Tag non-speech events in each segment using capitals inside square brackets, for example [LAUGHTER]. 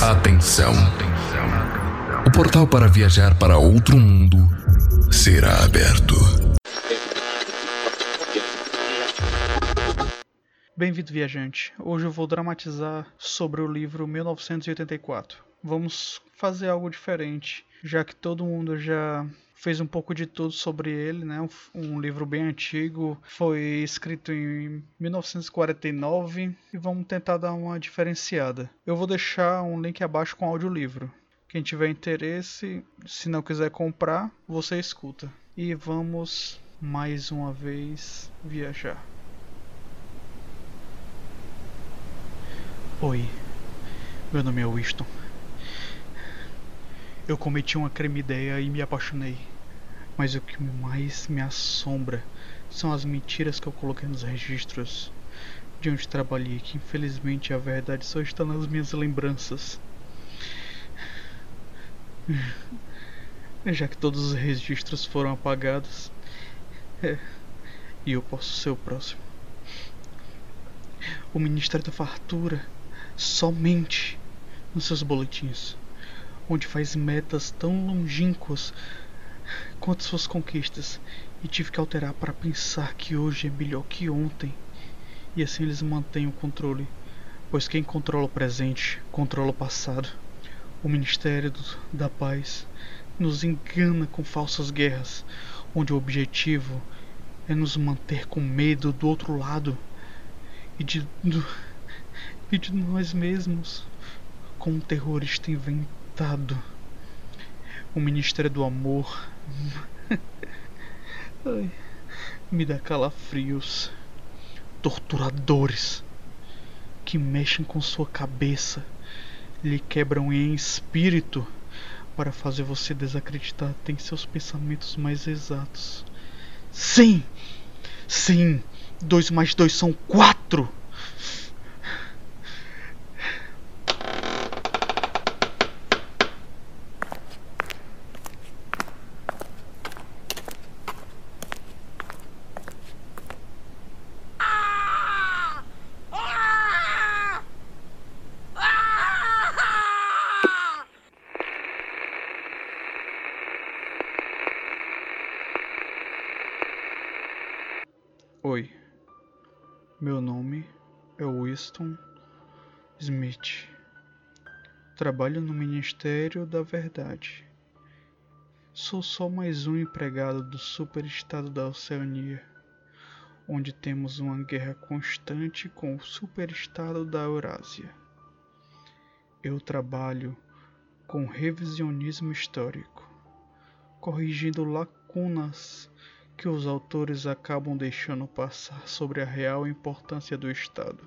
Atenção. O portal para viajar para outro mundo será aberto. Bem-vindo, viajante. Hoje eu vou dramatizar sobre o livro 1984. Vamos fazer algo diferente, já que todo mundo já fez um pouco de tudo sobre ele, né? Um, um, livro bem antigo, foi escrito em 1949 e vamos tentar dar uma diferenciada. Eu vou deixar um link abaixo com o audiolivro. Quem tiver interesse, se não quiser comprar, você escuta. E vamos mais uma vez viajar. Oi, meu nome é Winston. Eu cometi uma creme ideia e me apaixonei. Mas o que mais me assombra são as mentiras que eu coloquei nos registros de onde trabalhei, que infelizmente a verdade só está nas minhas lembranças. Já que todos os registros foram apagados, é, e eu posso ser o próximo. O Ministério da Fartura somente nos seus boletins onde faz metas tão longínquas quanto suas conquistas, e tive que alterar para pensar que hoje é melhor que ontem. E assim eles mantêm o controle, pois quem controla o presente controla o passado. O Ministério da Paz nos engana com falsas guerras, onde o objetivo é nos manter com medo do outro lado e de, do, e de nós mesmos, como um terrorista inventado O Ministério do Amor. Ai, me dá calafrios. Torturadores que mexem com sua cabeça, lhe quebram em espírito para fazer você desacreditar tem seus pensamentos mais exatos. Sim! Sim! Dois mais dois são quatro! Oi, meu nome é Winston Smith. Trabalho no Ministério da Verdade. Sou só mais um empregado do superestado da Oceania, onde temos uma guerra constante com o superestado da Eurásia. Eu trabalho com revisionismo histórico, corrigindo lacunas que os autores acabam deixando passar sobre a real importância do Estado.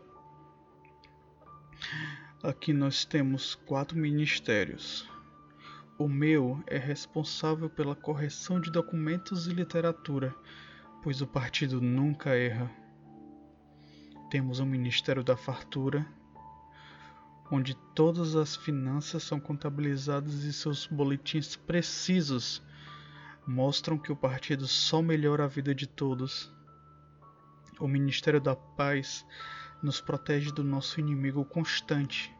Aqui nós temos quatro ministérios. O meu é responsável pela correção de documentos e literatura, pois o partido nunca erra. Temos o Ministério da Fartura, onde todas as finanças são contabilizadas e seus boletins precisos mostram que o partido só melhora a vida de todos. O Ministério da Paz nos protege do nosso inimigo constante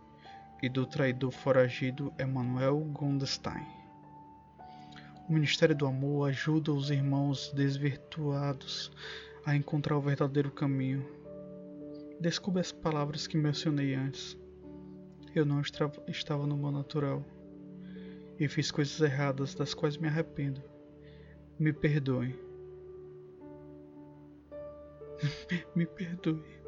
e do traidor foragido Emanuel Gondstein. O Ministério do Amor ajuda os irmãos desvirtuados a encontrar o verdadeiro caminho. Descubra as palavras que mencionei antes. Eu não estava no meu natural e fiz coisas erradas das quais me arrependo. Me perdoe. [LAUGHS] Me perdoe.